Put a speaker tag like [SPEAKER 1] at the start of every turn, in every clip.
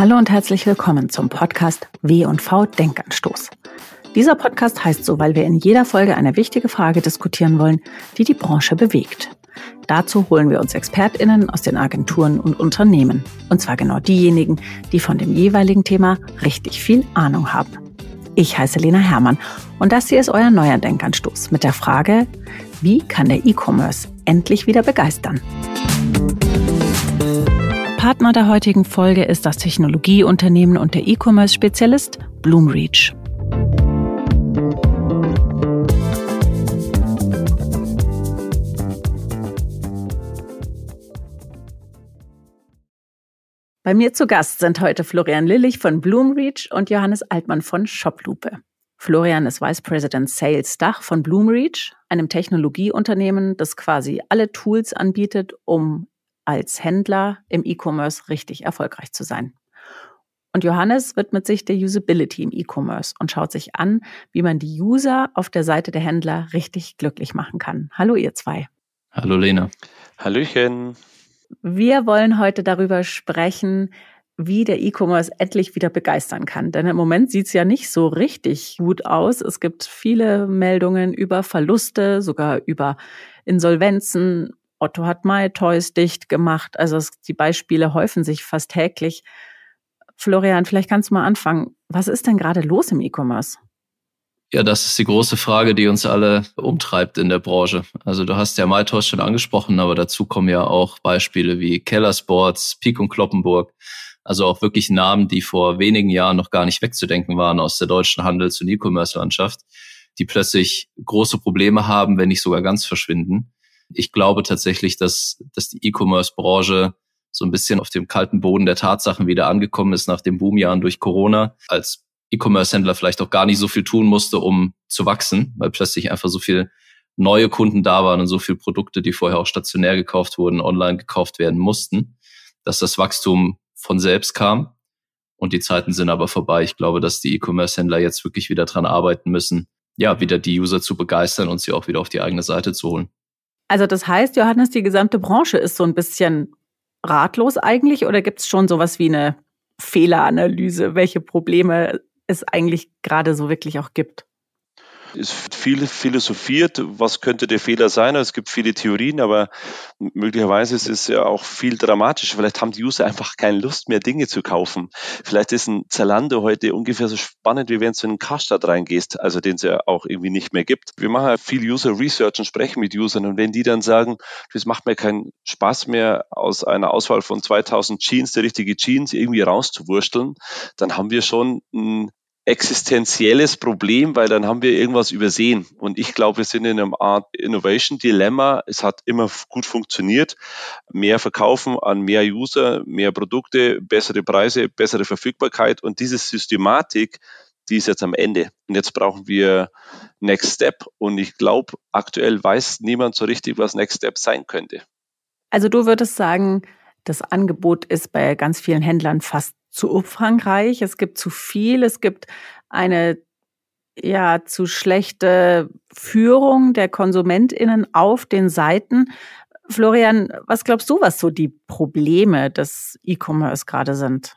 [SPEAKER 1] Hallo und herzlich willkommen zum Podcast W&V Denkanstoß. Dieser Podcast heißt so, weil wir in jeder Folge eine wichtige Frage diskutieren wollen, die die Branche bewegt. Dazu holen wir uns ExpertInnen aus den Agenturen und Unternehmen. Und zwar genau diejenigen, die von dem jeweiligen Thema richtig viel Ahnung haben. Ich heiße Lena Hermann und das hier ist euer neuer Denkanstoß mit der Frage, wie kann der E-Commerce endlich wieder begeistern? Partner der heutigen Folge ist das Technologieunternehmen und der E-Commerce-Spezialist Bloomreach. Bei mir zu Gast sind heute Florian Lillich von Bloomreach und Johannes Altmann von Shoplupe. Florian ist Vice President Sales Dach von Bloomreach, einem Technologieunternehmen, das quasi alle Tools anbietet, um als Händler im E-Commerce richtig erfolgreich zu sein. Und Johannes widmet sich der Usability im E-Commerce und schaut sich an, wie man die User auf der Seite der Händler richtig glücklich machen kann. Hallo ihr zwei.
[SPEAKER 2] Hallo Lena.
[SPEAKER 3] Hallöchen.
[SPEAKER 1] Wir wollen heute darüber sprechen, wie der E-Commerce endlich wieder begeistern kann. Denn im Moment sieht es ja nicht so richtig gut aus. Es gibt viele Meldungen über Verluste, sogar über Insolvenzen Otto hat MyToys dicht gemacht. Also es, die Beispiele häufen sich fast täglich. Florian, vielleicht kannst du mal anfangen. Was ist denn gerade los im E-Commerce?
[SPEAKER 2] Ja, das ist die große Frage, die uns alle umtreibt in der Branche. Also du hast ja MyToys schon angesprochen, aber dazu kommen ja auch Beispiele wie Keller Sports, Peak und Kloppenburg. Also auch wirklich Namen, die vor wenigen Jahren noch gar nicht wegzudenken waren aus der deutschen Handels- und E-Commerce-Landschaft, die plötzlich große Probleme haben, wenn nicht sogar ganz verschwinden. Ich glaube tatsächlich, dass, dass die E-Commerce-Branche so ein bisschen auf dem kalten Boden der Tatsachen wieder angekommen ist nach den Boomjahren durch Corona, als E-Commerce-Händler vielleicht auch gar nicht so viel tun musste, um zu wachsen, weil plötzlich einfach so viel neue Kunden da waren und so viele Produkte, die vorher auch stationär gekauft wurden, online gekauft werden mussten, dass das Wachstum von selbst kam. Und die Zeiten sind aber vorbei. Ich glaube, dass die E-Commerce-Händler jetzt wirklich wieder dran arbeiten müssen, ja, wieder die User zu begeistern und sie auch wieder auf die eigene Seite zu holen.
[SPEAKER 1] Also das heißt, Johannes, die gesamte Branche ist so ein bisschen ratlos eigentlich oder gibt es schon sowas wie eine Fehleranalyse, welche Probleme es eigentlich gerade so wirklich auch gibt?
[SPEAKER 3] Es wird viel philosophiert, was könnte der Fehler sein. Es gibt viele Theorien, aber möglicherweise ist es ja auch viel dramatischer. Vielleicht haben die User einfach keine Lust mehr, Dinge zu kaufen. Vielleicht ist ein Zalando heute ungefähr so spannend, wie wenn du in einen Karstadt reingehst, also den es ja auch irgendwie nicht mehr gibt. Wir machen ja viel User Research und sprechen mit Usern und wenn die dann sagen, es macht mir keinen Spaß mehr, aus einer Auswahl von 2000 Jeans, die richtige Jeans irgendwie rauszuwursteln, dann haben wir schon ein existenzielles Problem, weil dann haben wir irgendwas übersehen. Und ich glaube, wir sind in einem Art Innovation Dilemma. Es hat immer gut funktioniert. Mehr verkaufen an mehr User, mehr Produkte, bessere Preise, bessere Verfügbarkeit. Und diese Systematik, die ist jetzt am Ende. Und jetzt brauchen wir Next Step. Und ich glaube, aktuell weiß niemand so richtig, was Next Step sein könnte.
[SPEAKER 1] Also du würdest sagen, das Angebot ist bei ganz vielen Händlern fast zu umfangreich, es gibt zu viel, es gibt eine ja zu schlechte Führung der KonsumentInnen auf den Seiten. Florian, was glaubst du, was so die Probleme des E-Commerce gerade sind?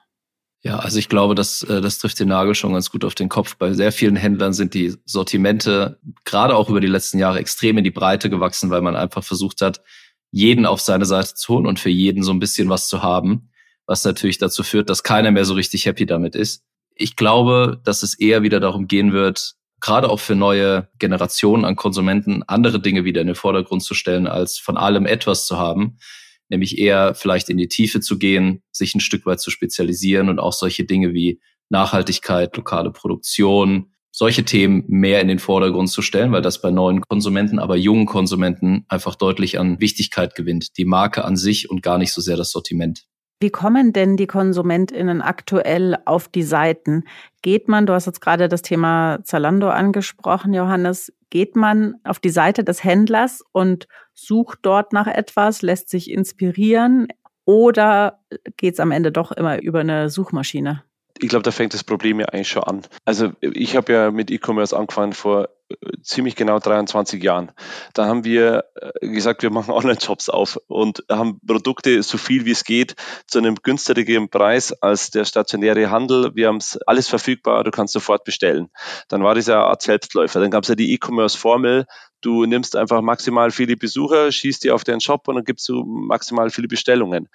[SPEAKER 2] Ja, also ich glaube, das, äh, das trifft den Nagel schon ganz gut auf den Kopf. Bei sehr vielen Händlern sind die Sortimente gerade auch über die letzten Jahre extrem in die Breite gewachsen, weil man einfach versucht hat, jeden auf seine Seite zu holen und für jeden so ein bisschen was zu haben was natürlich dazu führt, dass keiner mehr so richtig happy damit ist. Ich glaube, dass es eher wieder darum gehen wird, gerade auch für neue Generationen an Konsumenten andere Dinge wieder in den Vordergrund zu stellen, als von allem etwas zu haben, nämlich eher vielleicht in die Tiefe zu gehen, sich ein Stück weit zu spezialisieren und auch solche Dinge wie Nachhaltigkeit, lokale Produktion, solche Themen mehr in den Vordergrund zu stellen, weil das bei neuen Konsumenten, aber jungen Konsumenten einfach deutlich an Wichtigkeit gewinnt. Die Marke an sich und gar nicht so sehr das Sortiment.
[SPEAKER 1] Wie kommen denn die KonsumentInnen aktuell auf die Seiten? Geht man, du hast jetzt gerade das Thema Zalando angesprochen, Johannes, geht man auf die Seite des Händlers und sucht dort nach etwas, lässt sich inspirieren oder geht es am Ende doch immer über eine Suchmaschine?
[SPEAKER 3] Ich glaube, da fängt das Problem ja eigentlich schon an. Also ich habe ja mit E-Commerce angefangen vor ziemlich genau 23 Jahren. Da haben wir äh, gesagt, wir machen Online-Shops auf und haben Produkte so viel wie es geht zu einem günstigeren Preis als der stationäre Handel. Wir haben es alles verfügbar, du kannst sofort bestellen. Dann war das ja eine Art Selbstläufer. Dann gab es ja die E-Commerce-Formel, Du nimmst einfach maximal viele Besucher, schießt die auf deinen Shop und dann gibst du maximal viele Bestellungen.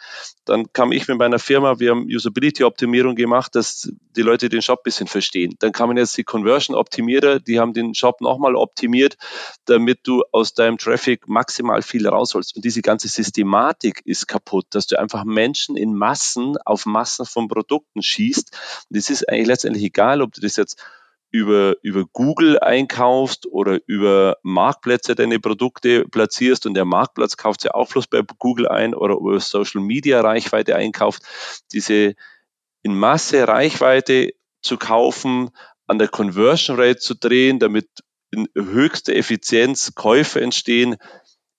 [SPEAKER 3] Dann kam ich mit meiner Firma, wir haben Usability-Optimierung gemacht, dass die Leute den Shop ein bisschen verstehen. Dann kamen jetzt die Conversion-Optimierer, die haben den Shop nochmal optimiert, damit du aus deinem Traffic maximal viel rausholst. Und diese ganze Systematik ist kaputt, dass du einfach Menschen in Massen auf Massen von Produkten schießt. Und es ist eigentlich letztendlich egal, ob du das jetzt über, über Google einkaufst oder über Marktplätze deine Produkte platzierst und der Marktplatz kauft ja auch bloß bei Google ein oder über Social Media Reichweite einkauft, diese in Masse Reichweite zu kaufen, an der Conversion Rate zu drehen, damit in höchster Effizienz Käufe entstehen,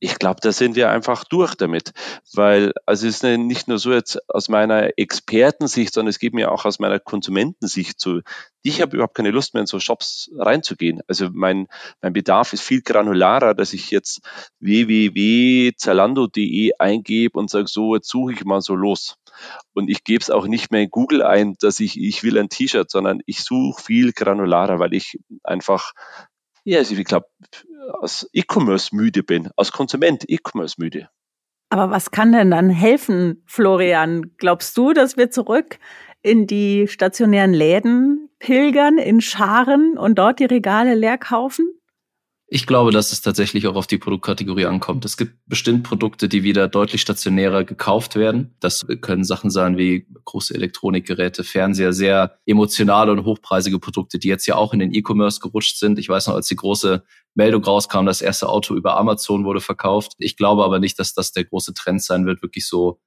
[SPEAKER 3] ich glaube, da sind wir einfach durch damit, weil also es ist nicht nur so jetzt aus meiner Expertensicht, sondern es geht mir auch aus meiner Konsumentensicht zu. Ich habe überhaupt keine Lust mehr in so Shops reinzugehen. Also mein, mein Bedarf ist viel granularer, dass ich jetzt www.zalando.de eingebe und sage, so, jetzt suche ich mal so los. Und ich gebe es auch nicht mehr in Google ein, dass ich, ich will ein T-Shirt, sondern ich suche viel granularer, weil ich einfach ja, also ich glaube, aus E-Commerce müde bin, als Konsument E-Commerce müde.
[SPEAKER 1] Aber was kann denn dann helfen, Florian? Glaubst du, dass wir zurück in die stationären Läden pilgern, in Scharen und dort die Regale leer kaufen?
[SPEAKER 2] Ich glaube, dass es tatsächlich auch auf die Produktkategorie ankommt. Es gibt bestimmt Produkte, die wieder deutlich stationärer gekauft werden. Das können Sachen sein wie große Elektronikgeräte, Fernseher, sehr emotionale und hochpreisige Produkte, die jetzt ja auch in den E-Commerce gerutscht sind. Ich weiß noch, als die große Meldung rauskam, das erste Auto über Amazon wurde verkauft. Ich glaube aber nicht, dass das der große Trend sein wird, wirklich so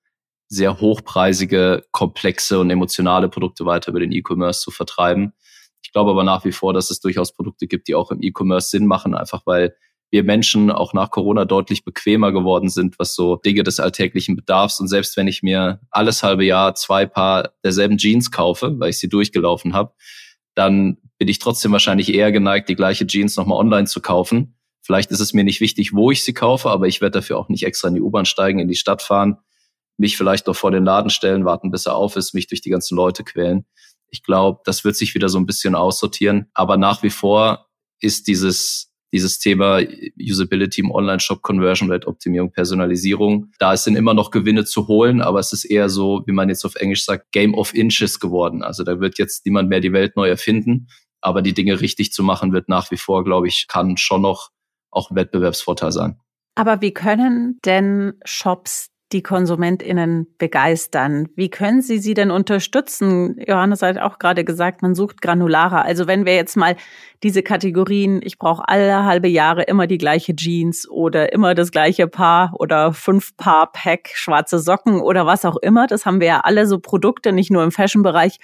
[SPEAKER 2] sehr hochpreisige, komplexe und emotionale Produkte weiter über den E-Commerce zu vertreiben. Ich glaube aber nach wie vor, dass es durchaus Produkte gibt, die auch im E-Commerce Sinn machen, einfach weil wir Menschen auch nach Corona deutlich bequemer geworden sind, was so Dinge des alltäglichen Bedarfs. Und selbst wenn ich mir alles halbe Jahr zwei Paar derselben Jeans kaufe, weil ich sie durchgelaufen habe, dann bin ich trotzdem wahrscheinlich eher geneigt, die gleiche Jeans nochmal online zu kaufen. Vielleicht ist es mir nicht wichtig, wo ich sie kaufe, aber ich werde dafür auch nicht extra in die U-Bahn steigen, in die Stadt fahren, mich vielleicht noch vor den Laden stellen, warten, bis er auf ist, mich durch die ganzen Leute quälen. Ich glaube, das wird sich wieder so ein bisschen aussortieren. Aber nach wie vor ist dieses, dieses Thema Usability im Online-Shop, Conversion Rate Optimierung, Personalisierung. Da sind immer noch Gewinne zu holen, aber es ist eher so, wie man jetzt auf Englisch sagt, Game of Inches geworden. Also da wird jetzt niemand mehr die Welt neu erfinden. Aber die Dinge richtig zu machen, wird nach wie vor, glaube ich, kann schon noch auch ein Wettbewerbsvorteil sein.
[SPEAKER 1] Aber wie können denn Shops die KonsumentInnen begeistern? Wie können Sie sie denn unterstützen? Johannes hat auch gerade gesagt, man sucht granularer. Also wenn wir jetzt mal diese Kategorien, ich brauche alle halbe Jahre immer die gleiche Jeans oder immer das gleiche Paar oder fünf Paar Pack schwarze Socken oder was auch immer, das haben wir ja alle so Produkte, nicht nur im Fashion-Bereich,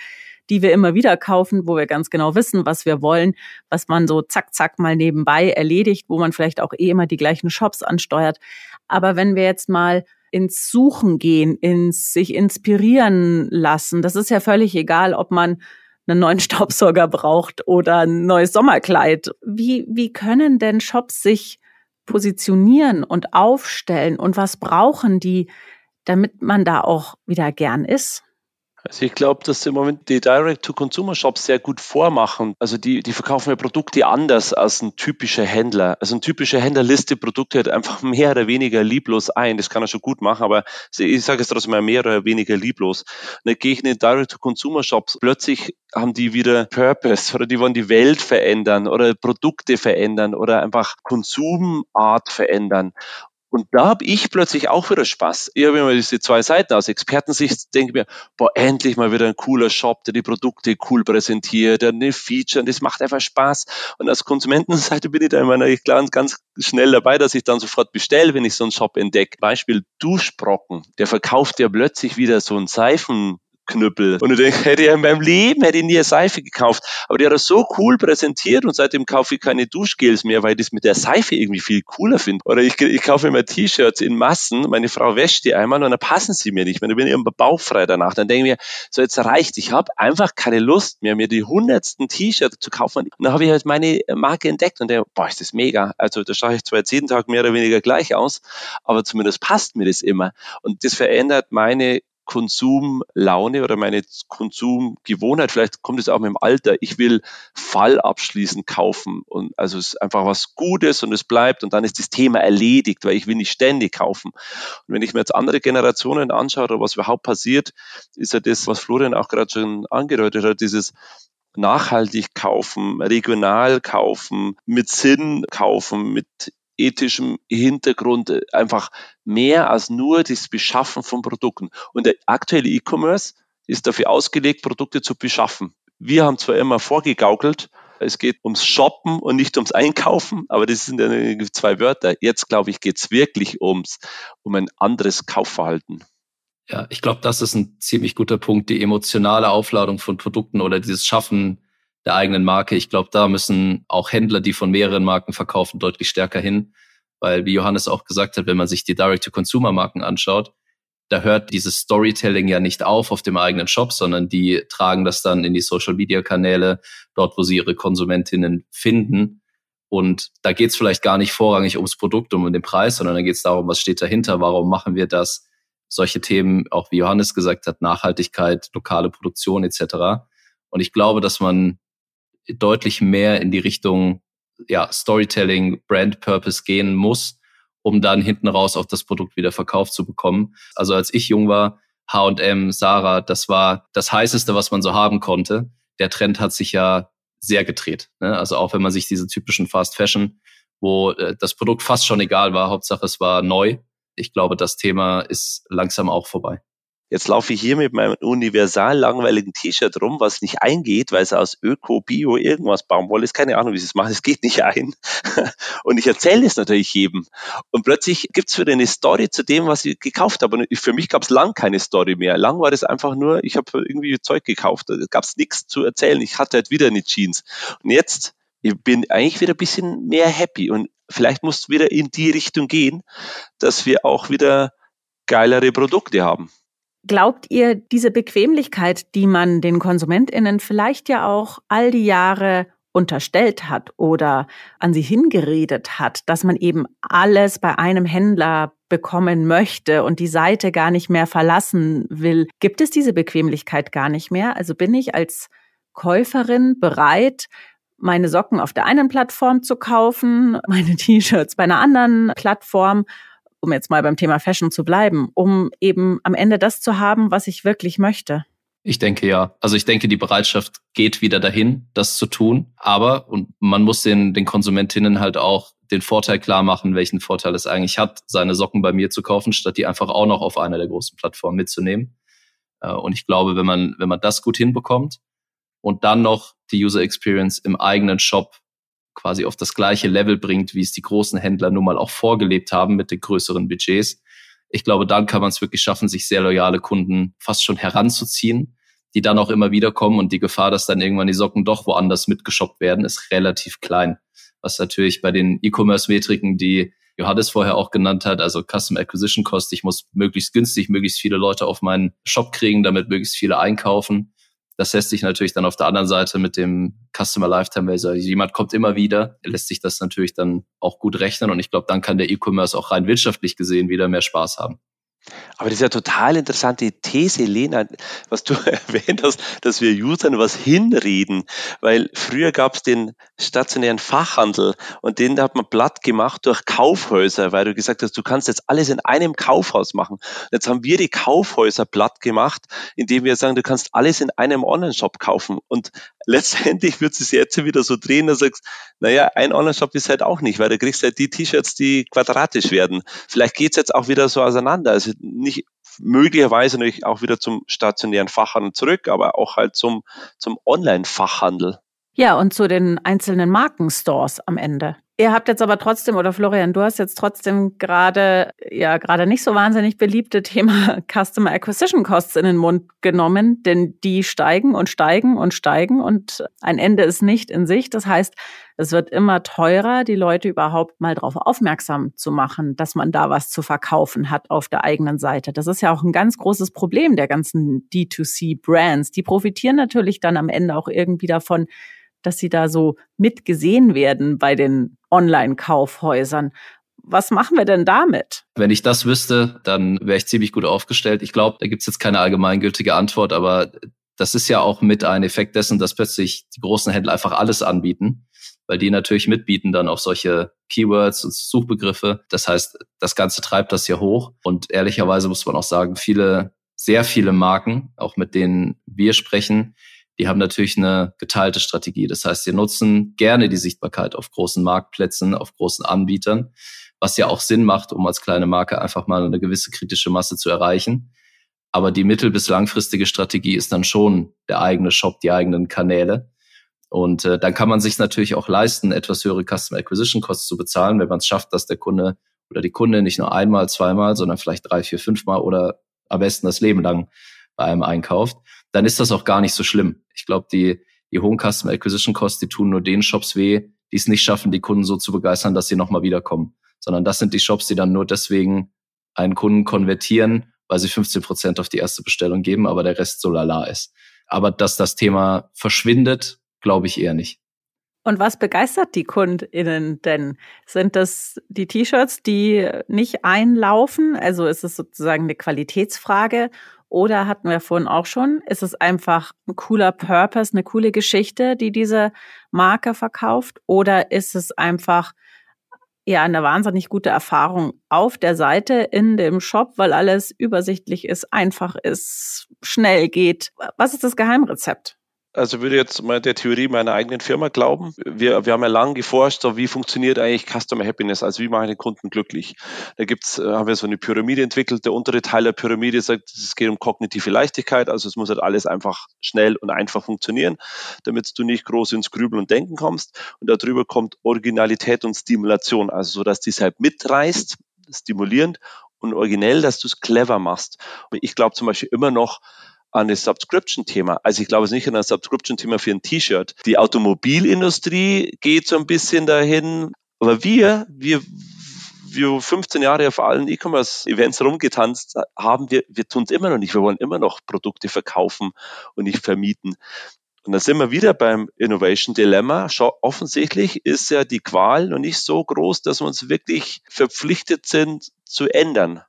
[SPEAKER 1] die wir immer wieder kaufen, wo wir ganz genau wissen, was wir wollen, was man so zack, zack mal nebenbei erledigt, wo man vielleicht auch eh immer die gleichen Shops ansteuert. Aber wenn wir jetzt mal ins Suchen gehen, ins sich inspirieren lassen. Das ist ja völlig egal, ob man einen neuen Staubsauger braucht oder ein neues Sommerkleid. Wie, wie können denn Shops sich positionieren und aufstellen und was brauchen die, damit man da auch wieder gern ist?
[SPEAKER 3] Also ich glaube, dass im Moment die Direct-to-Consumer-Shops sehr gut vormachen. Also die, die verkaufen ja Produkte anders als ein typischer Händler. Also ein typischer Händler listet Produkte halt einfach mehr oder weniger lieblos ein. Das kann er schon gut machen, aber ich sage es trotzdem mal mehr oder weniger lieblos. Und dann gehe ich in den Direct-to-Consumer-Shops, plötzlich haben die wieder Purpose oder die wollen die Welt verändern oder Produkte verändern oder einfach Konsumart verändern. Und da habe ich plötzlich auch wieder Spaß. Ich habe immer diese zwei Seiten aus Expertensicht, denke mir, boah, endlich mal wieder ein cooler Shop, der die Produkte cool präsentiert, der eine Feature, und das macht einfach Spaß. Und als Konsumentenseite bin ich da immer klar ganz schnell dabei, dass ich dann sofort bestelle, wenn ich so einen Shop entdecke. Beispiel Duschbrocken, der verkauft ja plötzlich wieder so einen Seifen Seifenknüppel. Und du denkst, hätte ich in meinem Leben hätte ich nie eine Seife gekauft. Aber die hat das so cool präsentiert und seitdem kaufe ich keine Duschgels mehr, weil ich das mit der Seife irgendwie viel cooler finde. Oder ich, ich kaufe immer T-Shirts in Massen, meine Frau wäscht die einmal und dann passen sie mir nicht mehr. Dann bin ich immer bauchfrei danach. Dann denke ich mir, so jetzt reicht. Ich habe einfach keine Lust mehr, mir die hundertsten T-Shirts zu kaufen. Und dann habe ich halt meine Marke entdeckt und denke, boah, ist das mega. Also da schaue ich zwar jetzt jeden Tag mehr oder weniger gleich aus, aber zumindest passt mir das immer. Und das verändert meine Konsumlaune oder meine Konsumgewohnheit. Vielleicht kommt es auch mit dem Alter. Ich will fallabschließend kaufen und also es ist einfach was Gutes und es bleibt und dann ist das Thema erledigt, weil ich will nicht ständig kaufen. Und wenn ich mir jetzt andere Generationen anschaue oder was überhaupt passiert, ist ja das, was Florian auch gerade schon angedeutet hat, dieses nachhaltig kaufen, regional kaufen, mit Sinn kaufen, mit ethischem Hintergrund äh, einfach mehr als nur das Beschaffen von Produkten. Und der aktuelle E-Commerce ist dafür ausgelegt, Produkte zu beschaffen. Wir haben zwar immer vorgegaukelt, es geht ums Shoppen und nicht ums Einkaufen, aber das sind zwei Wörter. Jetzt, glaube ich, geht es wirklich ums, um ein anderes Kaufverhalten.
[SPEAKER 2] Ja, ich glaube, das ist ein ziemlich guter Punkt, die emotionale Aufladung von Produkten oder dieses Schaffen der eigenen Marke. Ich glaube, da müssen auch Händler, die von mehreren Marken verkaufen, deutlich stärker hin. Weil, wie Johannes auch gesagt hat, wenn man sich die Direct-to-Consumer-Marken anschaut, da hört dieses Storytelling ja nicht auf auf dem eigenen Shop, sondern die tragen das dann in die Social-Media-Kanäle, dort, wo sie ihre Konsumentinnen finden. Und da geht es vielleicht gar nicht vorrangig ums Produkt, um den Preis, sondern da geht es darum, was steht dahinter, warum machen wir das. Solche Themen, auch wie Johannes gesagt hat, Nachhaltigkeit, lokale Produktion etc. Und ich glaube, dass man deutlich mehr in die Richtung ja, Storytelling, Brand Purpose gehen muss, um dann hinten raus auch das Produkt wieder verkauft zu bekommen. Also als ich jung war, H&M, Sarah, das war das heißeste, was man so haben konnte. Der Trend hat sich ja sehr gedreht. Ne? Also auch wenn man sich diese typischen Fast Fashion, wo äh, das Produkt fast schon egal war, Hauptsache es war neu. Ich glaube, das Thema ist langsam auch vorbei.
[SPEAKER 3] Jetzt laufe ich hier mit meinem universal langweiligen T-Shirt rum, was nicht eingeht, weil es aus Öko, Bio, irgendwas Baumwolle ist. Keine Ahnung, wie sie es machen. Es geht nicht ein. Und ich erzähle es natürlich jedem. Und plötzlich gibt es wieder eine Story zu dem, was ich gekauft habe. Und für mich gab es lang keine Story mehr. Lang war das einfach nur, ich habe irgendwie Zeug gekauft. Da gab es nichts zu erzählen. Ich hatte halt wieder eine Jeans. Und jetzt ich bin eigentlich wieder ein bisschen mehr happy. Und vielleicht muss es wieder in die Richtung gehen, dass wir auch wieder geilere Produkte haben.
[SPEAKER 1] Glaubt ihr, diese Bequemlichkeit, die man den KonsumentInnen vielleicht ja auch all die Jahre unterstellt hat oder an sie hingeredet hat, dass man eben alles bei einem Händler bekommen möchte und die Seite gar nicht mehr verlassen will. Gibt es diese Bequemlichkeit gar nicht mehr? Also bin ich als Käuferin bereit, meine Socken auf der einen Plattform zu kaufen, meine T-Shirts bei einer anderen Plattform um jetzt mal beim Thema Fashion zu bleiben, um eben am Ende das zu haben, was ich wirklich möchte?
[SPEAKER 2] Ich denke ja. Also ich denke, die Bereitschaft geht wieder dahin, das zu tun. Aber, und man muss den, den Konsumentinnen halt auch den Vorteil klar machen, welchen Vorteil es eigentlich hat, seine Socken bei mir zu kaufen, statt die einfach auch noch auf einer der großen Plattformen mitzunehmen. Äh, und ich glaube, wenn man, wenn man das gut hinbekommt und dann noch die User Experience im eigenen Shop quasi auf das gleiche Level bringt, wie es die großen Händler nun mal auch vorgelebt haben mit den größeren Budgets. Ich glaube, dann kann man es wirklich schaffen, sich sehr loyale Kunden fast schon heranzuziehen, die dann auch immer wieder kommen und die Gefahr, dass dann irgendwann die Socken doch woanders mitgeshoppt werden, ist relativ klein. Was natürlich bei den E-Commerce-Metriken, die Johannes vorher auch genannt hat, also Custom Acquisition Cost, ich muss möglichst günstig, möglichst viele Leute auf meinen Shop kriegen, damit möglichst viele einkaufen. Das lässt sich natürlich dann auf der anderen Seite mit dem Customer Lifetime Value, also jemand kommt immer wieder, lässt sich das natürlich dann auch gut rechnen und ich glaube, dann kann der E-Commerce auch rein wirtschaftlich gesehen wieder mehr Spaß haben.
[SPEAKER 3] Aber das ist ja total interessante These, Lena, was du erwähnt hast, dass wir Usern was hinreden, weil früher gab es den stationären Fachhandel und den hat man platt gemacht durch Kaufhäuser, weil du gesagt hast, du kannst jetzt alles in einem Kaufhaus machen. Jetzt haben wir die Kaufhäuser platt gemacht, indem wir sagen, du kannst alles in einem Online-Shop kaufen und letztendlich wird es jetzt wieder so drehen, dass du sagst, naja, ein Online-Shop ist halt auch nicht, weil du kriegst halt die T-Shirts, die quadratisch werden. Vielleicht geht es jetzt auch wieder so auseinander. Also nicht möglicherweise natürlich auch wieder zum stationären Fachhandel zurück, aber auch halt zum, zum Online-Fachhandel.
[SPEAKER 1] Ja, und zu den einzelnen Markenstores am Ende. Ihr habt jetzt aber trotzdem, oder Florian, du hast jetzt trotzdem gerade, ja, gerade nicht so wahnsinnig beliebte Thema Customer Acquisition Costs in den Mund genommen, denn die steigen und steigen und steigen und ein Ende ist nicht in sich. Das heißt, es wird immer teurer, die Leute überhaupt mal darauf aufmerksam zu machen, dass man da was zu verkaufen hat auf der eigenen Seite. Das ist ja auch ein ganz großes Problem der ganzen D2C-Brands. Die profitieren natürlich dann am Ende auch irgendwie davon, dass sie da so mitgesehen werden bei den Online-Kaufhäusern. Was machen wir denn damit?
[SPEAKER 2] Wenn ich das wüsste, dann wäre ich ziemlich gut aufgestellt. Ich glaube, da gibt es jetzt keine allgemeingültige Antwort, aber das ist ja auch mit ein Effekt dessen, dass plötzlich die großen Händler einfach alles anbieten, weil die natürlich mitbieten dann auf solche Keywords und Suchbegriffe. Das heißt, das Ganze treibt das hier hoch. Und ehrlicherweise muss man auch sagen, viele, sehr viele Marken, auch mit denen wir sprechen, die haben natürlich eine geteilte Strategie. Das heißt, sie nutzen gerne die Sichtbarkeit auf großen Marktplätzen, auf großen Anbietern, was ja auch Sinn macht, um als kleine Marke einfach mal eine gewisse kritische Masse zu erreichen. Aber die mittel- bis langfristige Strategie ist dann schon der eigene Shop, die eigenen Kanäle. Und äh, dann kann man sich natürlich auch leisten, etwas höhere Customer Acquisition Costs zu bezahlen, wenn man es schafft, dass der Kunde oder die Kunde nicht nur einmal, zweimal, sondern vielleicht drei, vier, fünfmal oder am besten das Leben lang bei einem einkauft dann ist das auch gar nicht so schlimm. Ich glaube, die, die hohen Customer Acquisition Costs, die tun nur den Shops weh, die es nicht schaffen, die Kunden so zu begeistern, dass sie nochmal wiederkommen. Sondern das sind die Shops, die dann nur deswegen einen Kunden konvertieren, weil sie 15 Prozent auf die erste Bestellung geben, aber der Rest so lala ist. Aber dass das Thema verschwindet, glaube ich eher nicht.
[SPEAKER 1] Und was begeistert die KundInnen denn? Sind das die T-Shirts, die nicht einlaufen? Also ist es sozusagen eine Qualitätsfrage? Oder hatten wir vorhin auch schon, ist es einfach ein cooler Purpose, eine coole Geschichte, die diese Marke verkauft? Oder ist es einfach ja eine wahnsinnig gute Erfahrung auf der Seite, in dem Shop, weil alles übersichtlich ist, einfach ist, schnell geht? Was ist das Geheimrezept?
[SPEAKER 3] Also würde jetzt mal der Theorie meiner eigenen Firma glauben. Wir, wir haben ja lange geforscht, so wie funktioniert eigentlich Customer Happiness, also wie mache ich den Kunden glücklich. Da gibt's, äh, haben wir so eine Pyramide entwickelt. Der untere Teil der Pyramide sagt, es geht um kognitive Leichtigkeit, also es muss halt alles einfach schnell und einfach funktionieren, damit du nicht groß ins Grübeln und Denken kommst. Und darüber kommt Originalität und Stimulation, also so, dass die halt mitreißt, stimulierend und originell, dass du es clever machst. Ich glaube zum Beispiel immer noch, an das Subscription-Thema. Also ich glaube es nicht an das Subscription-Thema für ein T-Shirt. Die Automobilindustrie geht so ein bisschen dahin, aber wir, wir, wir 15 Jahre auf allen E-Commerce-Events rumgetanzt haben, wir, wir tun es immer noch nicht. Wir wollen immer noch Produkte verkaufen und nicht vermieten. Und da sind wir wieder beim Innovation Dilemma. Offensichtlich ist ja die Qual noch nicht so groß, dass wir uns wirklich verpflichtet sind zu ändern.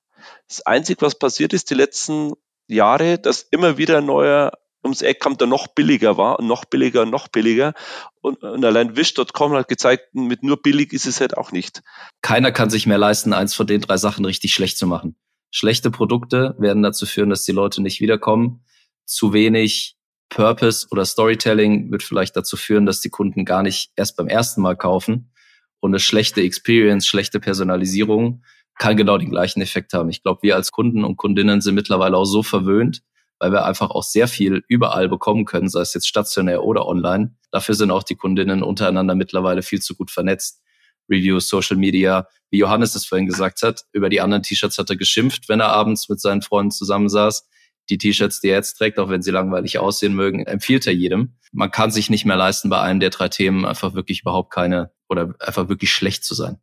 [SPEAKER 3] Das Einzige, was passiert ist die letzten Jahre, dass immer wieder neuer ums Eck kommt, der noch billiger war und noch billiger und noch billiger. Und, und allein Wish.com hat gezeigt, mit nur billig ist es halt auch nicht.
[SPEAKER 2] Keiner kann sich mehr leisten, eins von den drei Sachen richtig schlecht zu machen. Schlechte Produkte werden dazu führen, dass die Leute nicht wiederkommen. Zu wenig Purpose oder Storytelling wird vielleicht dazu führen, dass die Kunden gar nicht erst beim ersten Mal kaufen. Und eine schlechte Experience, schlechte Personalisierung kann genau den gleichen Effekt haben. Ich glaube, wir als Kunden und Kundinnen sind mittlerweile auch so verwöhnt, weil wir einfach auch sehr viel überall bekommen können, sei es jetzt stationär oder online. Dafür sind auch die Kundinnen untereinander mittlerweile viel zu gut vernetzt. Reviews, Social Media, wie Johannes es vorhin gesagt hat, über die anderen T-Shirts hat er geschimpft, wenn er abends mit seinen Freunden zusammensaß. Die T-Shirts, die er jetzt trägt, auch wenn sie langweilig aussehen mögen, empfiehlt er jedem. Man kann sich nicht mehr leisten, bei einem der drei Themen einfach wirklich überhaupt keine oder einfach wirklich schlecht zu sein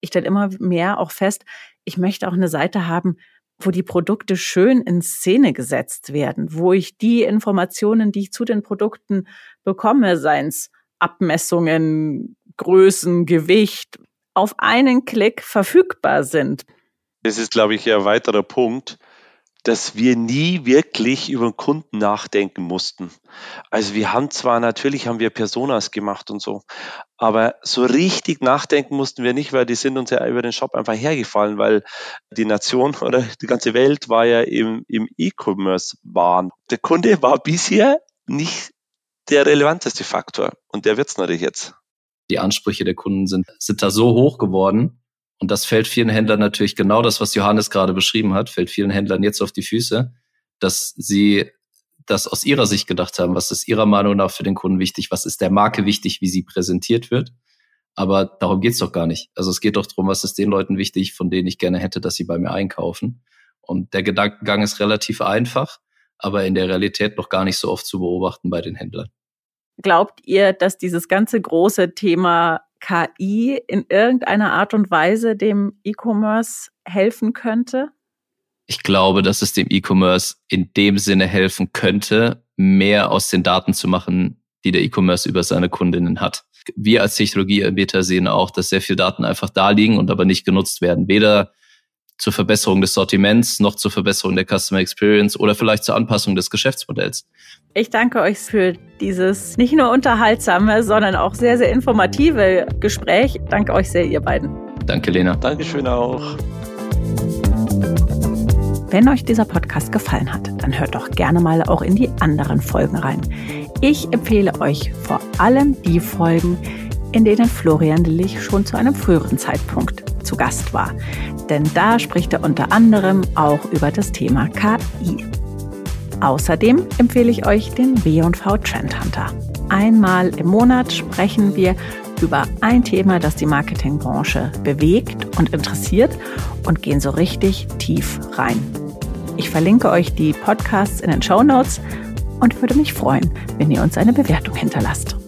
[SPEAKER 1] ich stelle immer mehr auch fest, ich möchte auch eine Seite haben, wo die Produkte schön in Szene gesetzt werden, wo ich die Informationen, die ich zu den Produkten bekomme, seien es Abmessungen, Größen, Gewicht, auf einen Klick verfügbar sind.
[SPEAKER 3] Das ist, glaube ich, ein weiterer Punkt dass wir nie wirklich über den Kunden nachdenken mussten. Also wir haben zwar natürlich haben wir Personas gemacht und so, aber so richtig nachdenken mussten wir nicht, weil die sind uns ja über den Shop einfach hergefallen, weil die Nation oder die ganze Welt war ja im, im E-Commerce waren. Der Kunde war bisher nicht der relevanteste Faktor und der wird's natürlich jetzt.
[SPEAKER 2] Die Ansprüche der Kunden sind, sind da so hoch geworden, und das fällt vielen Händlern natürlich genau das, was Johannes gerade beschrieben hat, fällt vielen Händlern jetzt auf die Füße, dass sie das aus ihrer Sicht gedacht haben. Was ist ihrer Meinung nach für den Kunden wichtig? Was ist der Marke wichtig, wie sie präsentiert wird? Aber darum geht's doch gar nicht. Also es geht doch darum, was ist den Leuten wichtig, von denen ich gerne hätte, dass sie bei mir einkaufen. Und der Gedankengang ist relativ einfach, aber in der Realität noch gar nicht so oft zu beobachten bei den Händlern.
[SPEAKER 1] Glaubt ihr, dass dieses ganze große Thema KI in irgendeiner Art und Weise dem E-Commerce helfen könnte?
[SPEAKER 2] Ich glaube, dass es dem E-Commerce in dem Sinne helfen könnte, mehr aus den Daten zu machen, die der E-Commerce über seine Kundinnen hat. Wir als Technologieanbieter sehen auch, dass sehr viele Daten einfach da liegen und aber nicht genutzt werden. Weder zur Verbesserung des Sortiments, noch zur Verbesserung der Customer Experience oder vielleicht zur Anpassung des Geschäftsmodells.
[SPEAKER 1] Ich danke euch für dieses nicht nur unterhaltsame, sondern auch sehr, sehr informative Gespräch. Danke euch sehr, ihr beiden.
[SPEAKER 2] Danke, Lena.
[SPEAKER 3] Dankeschön auch.
[SPEAKER 1] Wenn euch dieser Podcast gefallen hat, dann hört doch gerne mal auch in die anderen Folgen rein. Ich empfehle euch vor allem die Folgen, in denen Florian Lillich schon zu einem früheren Zeitpunkt zu Gast war. Denn da spricht er unter anderem auch über das Thema KI. Außerdem empfehle ich euch den W&V Trend Hunter. Einmal im Monat sprechen wir über ein Thema, das die Marketingbranche bewegt und interessiert und gehen so richtig tief rein. Ich verlinke euch die Podcasts in den Show Notes und würde mich freuen, wenn ihr uns eine Bewertung hinterlasst.